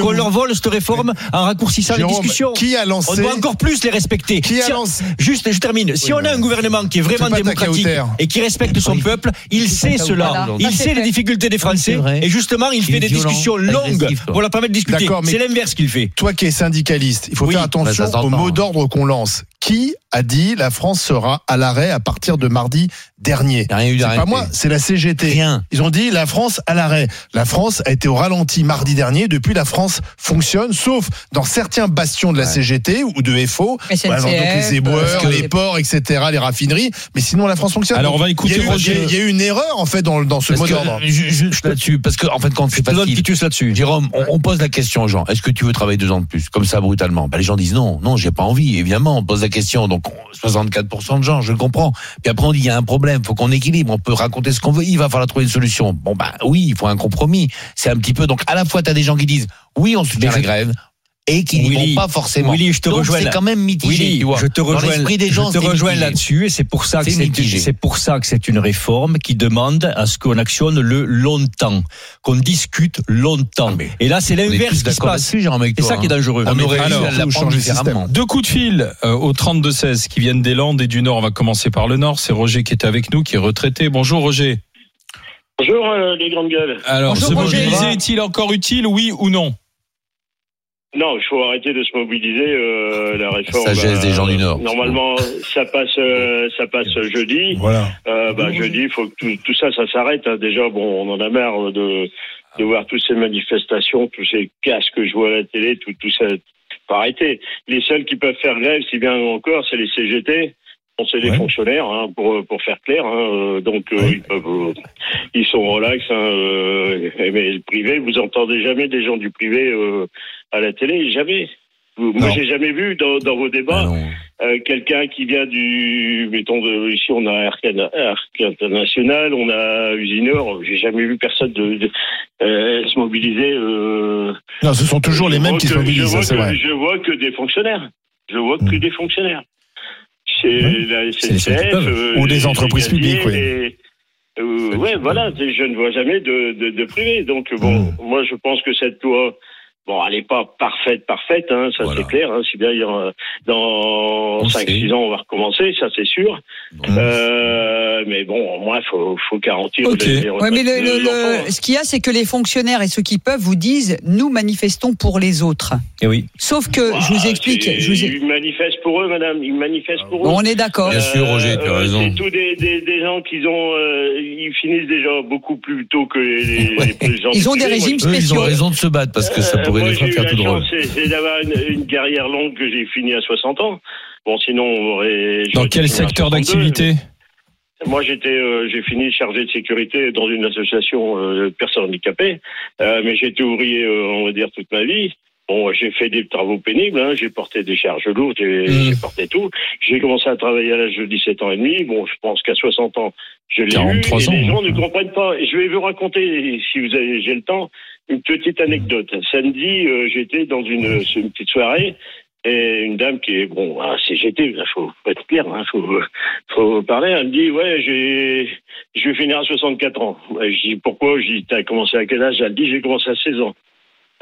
qu'on leur vole cette réforme en raccourcissant les Jérôme, discussions? Qui a On lancé doit encore plus les respecter. Qui a Si- lancé Juste, je termine. Si Oui, on a un gouvernement qui est vraiment démocratique et qui respecte son peuple, il sait cela. Il sait les fait. Difficultés des Français. Et justement, il Il fait des violent, discussions longues pour leur permettre de discuter. C'est l'inverse qu'il fait. Toi qui es syndicaliste, il faut Oui, faire bah, attention s'entend. aux mots d'ordre qu'on lance. Qui a dit la France sera à l'arrêt à partir de mardi dernier Il y a rien eu C'est pas moi, c'est la CGT. Rien. Ils ont dit la France à l'arrêt. La France a été au ralenti mardi dernier. Depuis, la France fonctionne, sauf dans certains bastions de la. CGT ou de FO. SNCF, Voilà, donc les éboueurs, que- les ports, etc., les raffineries. Mais sinon, la France fonctionne. Alors, on va il y, écouter a eu, Roger. il y a eu une erreur en fait dans, dans ce mot d'ordre. ju- juste là-dessus, parce que en fait, quand c'est facile. Titus là-dessus. Jérôme, on, on pose la question aux gens. Est-ce que tu veux travailler deux ans de plus, comme ça brutalement? Bah, Les gens disent non, non, j'ai pas envie. Évidemment, on pose la question. Donc on- 64% de gens, je le comprends. Puis après on dit il y a un problème, faut qu'on équilibre. On peut raconter ce qu'on veut. Il va falloir trouver une solution. Bon bah oui, il faut un compromis. C'est un petit peu. Donc à la fois tu as des gens qui disent oui, on soutient la grève. Et qui n'y vont pas forcément. Willy, je te Donc rejoins c'est quand même mitigé, Willy, tu vois. je te rejoins, l'esprit des gens, je te rejoins là-dessus et c'est pour ça que C'est c'est mitigé. c'est pour ça que c'est une réforme qui demande à ce qu'on actionne le longtemps, qu'on discute longtemps. Ah, et là, c'est l'inverse qui se passe. C'est ça qui est hein. dangereux. On aurait Alors, la changer système. différemment. Deux coups de fil euh, au 32-16 qui viennent des Landes et du Nord. On va commencer par le Nord. C'est Roger qui est avec nous, qui est retraité. Bonjour Roger. Bonjour, euh, les grandes gueules. Alors, Bonjour, se Roger. mobiliser est-il encore utile, oui ou non? Non, il faut arrêter de se mobiliser. euh, la réforme. sagesse des gens du Nord. Normalement, ça passe, euh, ça passe jeudi. Voilà. Euh, bah, jeudi, il faut que tout, tout ça, ça s'arrête. hein. Déjà, bon, on en a marre de, de voir toutes ces manifestations, tous ces casques que je vois à la télé, tout, tout ça. Faut arrêter. Les seuls qui peuvent faire grève, si bien encore, c'est les CGT. Bon, c'est Ouais. fonctionnaires, hein, pour pour faire clair. hein. Euh, donc euh, ils peuvent, euh, ils sont relax. Hein, euh, mais le privé, vous entendez jamais des gens du privé euh, à la télé, jamais. Moi, Non. j'ai jamais vu dans, dans vos Ah débats non. euh, quelqu'un qui vient du, mettons, de, ici on a Arc, Arc International, on a Usinor, j'ai jamais vu personne de, de, euh, se mobiliser. Euh, Non, ce sont toujours les mêmes qui se mobilisent, je vois ça, c'est que- vrai. Je vois que des fonctionnaires. Je vois que Mm. des fonctionnaires. La qui SNCF. peuvent. euh, Ou des entreprises publiques, oui. les- euh, ouais, voilà, je ne vois jamais de, de, de privé. Donc bon, Mm. moi je pense que cette loi Bon, elle n'est pas parfaite, parfaite, hein, ça Voilà. c'est clair. Hein, si bien euh, dans On 5-6 sait. ans, on va recommencer, ça c'est sûr. Bon. Euh, mais bon, au moins, il faut, faut garantir Ok. les, Ouais, mais le, ce qu'il y a, c'est que les fonctionnaires et ceux qui peuvent vous disent nous manifestons pour les autres. Et oui. Sauf que je vous Ah, explique. c'est- Je vous Ils manifestent pour eux, madame. Ils manifestent pour eux. On est d'accord. Bien sûr, Roger, tu as Euh, raison. C'est tous des, des, des gens qui ont, euh, ils finissent déjà beaucoup plus tôt que les, les- Ouais. les gens. Ils ont des régimes Eux, ils spéciaux. ont raison de se battre parce que ça Euh, moi, j'ai eu tout chance, c'est- c'est d'avoir une, une carrière longue que j'ai fini à 60 ans. Bon, sinon, on aurait. Dans quel secteur 62. d'activité Moi, j'étais, euh, j'ai fini chargé de sécurité dans une association euh, de personnes handicapées, euh, mais j'étais ouvrier, euh, on va dire, toute ma vie. Bon, j'ai fait des travaux pénibles, hein, j'ai porté des charges lourdes, j'ai Mhm. j'ai porté tout. J'ai commencé à travailler à l'âge de 17 ans et demi. Bon, je pense qu'à 60 ans, je l'ai eu. 43 Et ans, les gens hein. ne comprennent pas. Et je vais vous raconter, si vous avez, j'ai le temps, une petite anecdote. Samedi, euh, j'étais dans une, petite soirée. Et une dame qui est, bon, c'est j'étais, il faut faut être clair, hein, faut, faut parler. Elle me dit, ouais, j'ai, je vais finir à 64 ans. Ouais, Je dis, pourquoi? Je dis, t'as commencé à quel âge? Elle dit, j'ai commencé à 16 ans.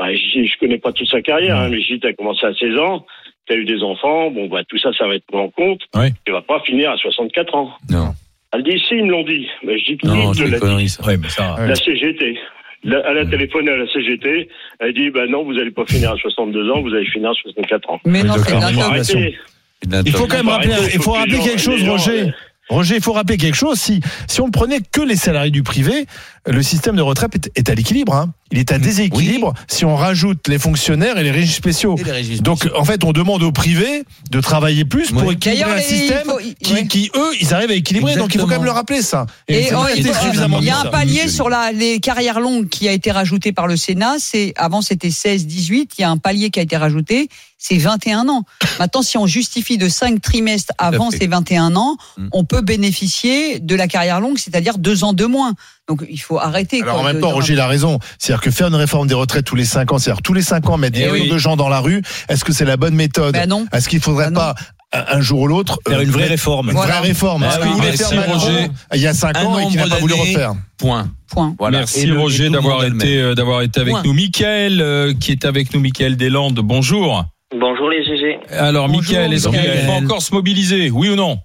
Ouais, je je connais pas toute sa carrière, hein, mais je dis, t'as commencé à 16 ans, t'as eu des enfants, bon, bah, tout ça, ça va être pris en compte. Ouais. Tu vas pas finir à 64 ans. Non, Elle dit, si, ils me l'ont dit. Mais je dis, non, c'est l'a mais ça. Ouais. La CGT. La- elle a téléphoné à la CGT. Elle dit, bah non, vous allez pas finir à 62 ans, vous allez finir à 64 ans. Mais non, c'est la- la Il faut quand même rappeler, il faut rappeler gens- quelque chose, Roger. Roger, il faut rappeler quelque chose. Si, si on ne prenait que les salariés du privé, le système de retraite est, est à l'équilibre. hein. Il est à déséquilibre si on rajoute les fonctionnaires et les régimes spéciaux. Et les régimes Donc, spéciaux. en fait, on demande au privé de travailler plus pour Oui. équilibrer un système faut- qui, ouais. qui, eux, ils arrivent à équilibrer. Donc, il faut quand même le rappeler, ça. Et oh, pas il y a un ça. palier sur la, les carrières longues qui a été rajouté par le Sénat. C'est avant c'était 16, 18. Il y a un palier qui a été rajouté. C'est 21 ans. Maintenant, si on justifie de 5 trimestres avant ces 21 ans, Mm. on peut bénéficier de la carrière longue, c'est-à-dire deux ans de moins. Donc il faut arrêter. Alors quoi, en même temps, de- Roger il a raison. C'est-à-dire que faire une réforme des retraites tous les 5 ans, c'est-à-dire tous les 5 ans mettre Eh des millions oui. de gens dans la rue, est-ce que c'est la bonne méthode Ben non. Est-ce qu'il faudrait Ben pas un jour ou l'autre Faire euh, une vraie réforme. Une Voilà. vraie réforme. Ah oui, merci, Roger. Il y a 5 Un ans et qu'il n'a pas voulu refaire. Point. Point. Voilà. Merci le- Roger le d'avoir été, euh, d'avoir été avec Point. nous. Michael, euh, qui est avec nous, Michael Deslandes, bonjour. Bonjour les GG. Alors, Bonjour, Michael, est-ce qu'il faut encore se mobiliser? Oui ou non?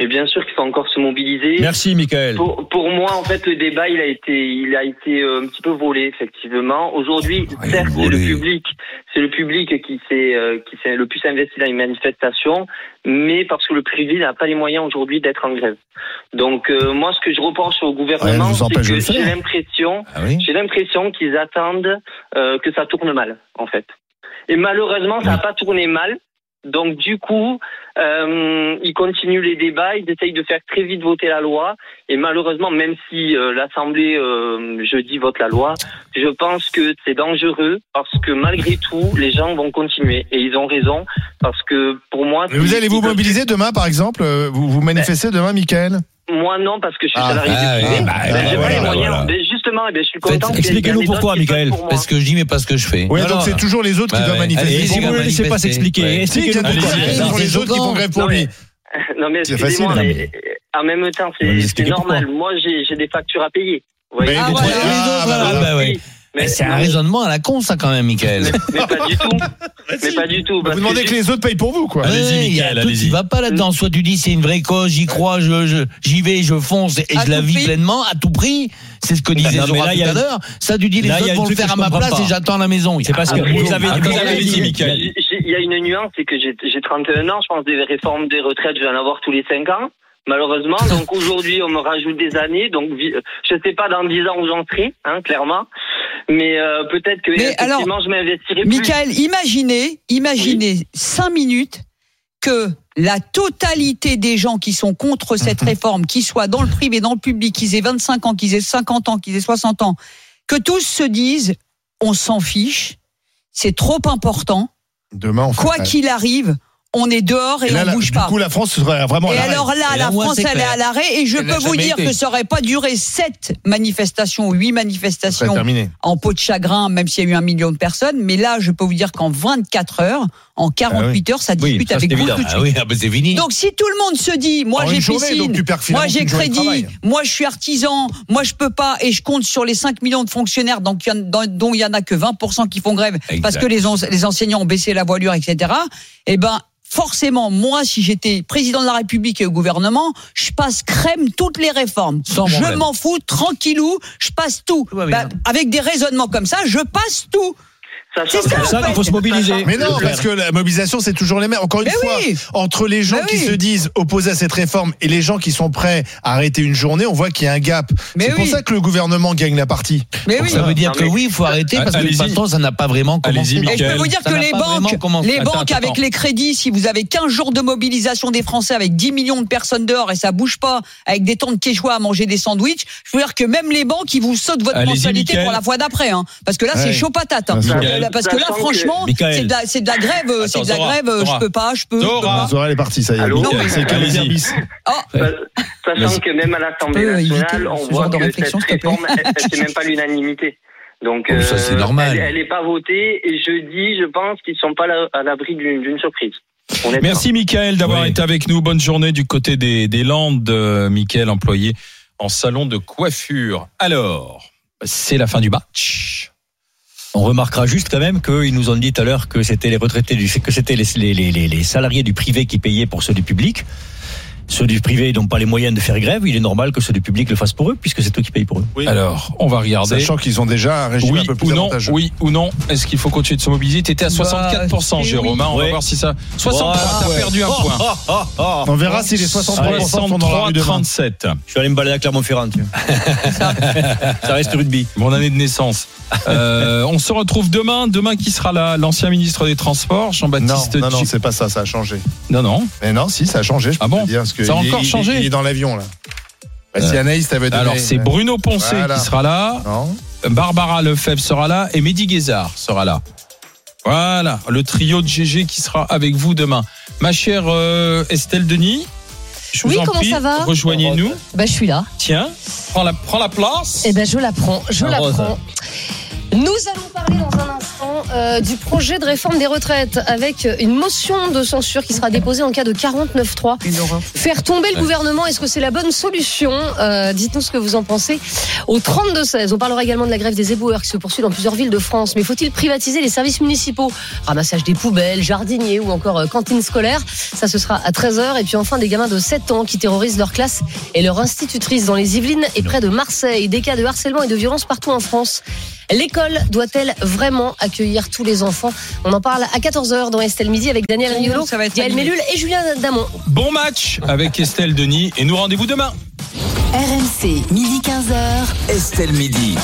Et bien sûr qu'il faut encore se mobiliser. Merci, Michael. Pour, pour moi, en fait, le débat, il a été, il a été euh, un petit peu volé, effectivement. Aujourd'hui, Rien certes, c'est le public, c'est le public qui s'est, euh, qui s'est le plus investi dans les manifestations, mais parce que le privé n'a pas les moyens aujourd'hui d'être en grève. Donc, euh, moi, ce que je reproche au gouvernement, c'est que j'ai l'impression, Ah oui j'ai l'impression qu'ils attendent euh, que ça tourne mal, en fait. Et malheureusement, ça n'a pas tourné mal. Donc du coup, euh, ils continuent les débats, ils essayent de faire très vite voter la loi. Et malheureusement, même si euh, l'Assemblée euh, jeudi vote la loi, je pense que c'est dangereux parce que malgré tout, les gens vont continuer. Et ils ont raison parce que pour moi, Mais vous allez vous mobiliser demain, par exemple? Euh, Vous vous manifestez demain, Michael? Moi non parce que je suis Ah, salarié ah, du privé. bah, j'ai pas les moyens. voilà. Ben, justement, eh ben, je suis content. expliquez-nous pourquoi, Michael. pour. Parce que je dis, mais pas ce que je fais. Oui, donc c'est toujours les autres qui Bah doivent manifester. Si vous ne laissez pas s'expliquer, expliquez-nous pourquoi, Ce sont les autres qui font grève pour lui. Non mais C'est excusez-moi, en même temps, c'est normal. Moi, j'ai des factures à payer. Ah, Ah, bah, Bah. Oui, mais, c'est un raisonnement à la con, ça, quand même, Michael. mais pas du tout. mais pas du tout. Vous demandez que les autres payent pour vous, quoi. Allez-y, allez-y. va pas là-dedans. Soit tu dis c'est une vraie cause, j'y crois, je, je- j'y vais, je fonce et À je la vis prix. pleinement à tout prix. C'est ce que disait Zora tout à l'heure. Ça, tu dis les là, autres vont le faire à ma place pas. et j'attends à la maison. C'est parce que vous avez, vous avez dit, Michael. Il y a une nuance, c'est que j'ai j'ai 31 ans, je pense des réformes des retraites, je vais en avoir tous les 5 ans. Malheureusement, donc aujourd'hui, on me rajoute des années, donc je sais pas dans 10 ans où j'en serai, hein, clairement. Mais euh, peut-être que Mais alors, je m'investirai plus. Michael, imaginez, imaginez cinq minutes que la totalité des gens qui sont contre cette réforme, qu'ils soient dans le privé, dans le public, qu'ils aient 25 ans, qu'ils aient 50 ans, qu'ils aient 60 ans, que tous se disent, on s'en fiche, c'est trop important, Demain, on fait quoi qu'il arrive, on est dehors et, Et là, on là, bouge du pas. coup, la France serait vraiment à Et alors là, Et la France, elle est à l'arrêt. Et je Elle peux vous dire été. que ça aurait pas duré sept manifestations ou huit manifestations en peau de chagrin, même s'il y a eu un million de personnes. Mais là, je peux vous dire qu'en 24 heures, en 48 heures, ça Oui, ça, avec vous évident. tout de Ah oui, ah bah, fini. Donc si tout le monde se dit, moi j'ai piscine, moi j'ai crédit, moi je suis artisan, moi je peux pas et je compte sur les 5 millions de fonctionnaires donc il y en- dans- dont il y en a que 20% qui font grève Exact. parce que les, les enseignants ont baissé la voilure, etc. Eh ben forcément, moi, si j'étais président de la République et au gouvernement, je passe crème toutes les réformes. Sans je m'en fous, tranquillou, je passe tout. Bah, avec des raisonnements comme ça, je passe tout. C'est ça, qu'il faut se mobiliser. Mais non, parce que la mobilisation, c'est toujours les mêmes. Encore une Mais fois, oui. entre les gens Mais qui oui. se disent opposés à cette réforme et les gens qui sont prêts à arrêter une journée, on voit qu'il y a un gap. C'est pour ça que le gouvernement gagne la partie. Mais Donc, oui. ça veut dire Non, que mais- oui, il faut arrêter parce que de toute façon, ça n'a pas vraiment commencé. Et je peux vous dire Ça que les banques, commencé. les banques attends, avec attends. les crédits, si vous avez 15 jours de mobilisation des Français avec 10 millions de personnes dehors et ça bouge pas, avec des temps de quechua à manger des sandwichs, je veux dire que même les banques, ils vous sautent votre mensualité pour la fois d'après, hein. Parce que là, c'est chaud patate, Euh, Parce que là, franchement, c'est de la, c'est de la grève, euh, c'est de la Zora, grève, euh, Zora. je peux pas, je peux. je peux Zora. pas. Elle est partie, ça y est. Allô Non, c'est le bis. Oh, Sachant que même à l'Assemblée nationale, on voit que réflexion, cette réforme, fait même pas l'unanimité. Donc, Oh, ça, c'est euh, normal. Elle, elle est pas votée et je dis, je pense qu'ils sont pas à l'abri d'une d'une surprise. Merci Mickaël d'avoir Oui. été avec nous. Bonne journée du côté des, des Landes. Euh, Mickaël, employé en salon de coiffure. Alors, c'est la fin du match. On remarquera juste quand même qu'ils nous ont dit tout à l'heure que c'était les retraités du, que c'était les, les, les, les- salariés du privé qui payaient pour ceux du public. Ceux du privé n'ont pas les moyens de faire grève. Il est normal que ceux du public le fassent pour eux, puisque c'est eux qui payent pour eux. Oui. Alors, on va regarder. Sachant qu'ils ont déjà un régime Oui un peu plus ou non, avantageux. oui ou non. Est-ce qu'il faut continuer de se mobiliser? T'étais à Bah, 64%, c'est Jérôme. oui. hein. On va voir si ça. 63, Voilà, t'as ouais. perdu un Oh, point. oh, oh, oh. On verra si les 63% sont dans la 63, rue demain. 37. Je suis allé me balader à Clermont-Ferrand. ça reste rugby. Mon année de naissance. Euh, on se retrouve demain. Demain, qui sera là L'ancien ministre des Transports, Non, Jean-Baptiste. non, non, Du- c'est pas ça, ça a changé. non, non. Mais non, si, ça a changé, je peux Ah bon dire. Parce que Ça a encore est- changé Il est dans l'avion, là. Bah, si Euh, Anaïs t'avait donné. Alors, c'est Bruno Voilà. qui sera là. Non. Barbara Lefebvre sera là et Mehdi Guézard sera là. Voilà, le trio de GG qui sera avec vous demain. Ma chère euh, Estelle Denis, je vous Oui, en comment prie, ça va rejoignez-nous. Bah, je suis là. Tiens, prends la, prends la place. Eh ben, je la prends. Je la prends. Nous allons parler dans un instant euh, du projet de réforme des retraites avec une motion de censure qui sera déposée en cas de 49.3. Une horreur. Faire tomber le gouvernement, est-ce que c'est la bonne solution? Euh, Dites-nous ce que vous en pensez. Au 32-16, on parlera également de la grève des éboueurs qui se poursuit dans plusieurs villes de France. Mais faut-il privatiser les services municipaux? Ramassage des poubelles, jardiniers ou encore euh, cantine scolaire Ça, ce sera à 13h. Et puis enfin, des gamins de 7 ans qui terrorisent leur classe et leur institutrice dans les Yvelines et près de Marseille. Des cas de harcèlement et de violence partout en France. L'école doit-elle vraiment accueillir tous les enfants On en parle à 14h dans Estelle Midi avec Daniel Riolo, Gaël. Mellul et Julien Damon. Bon match avec Estelle Denis et nous rendez-vous demain. RMC, midi 15h. Estelle Midi.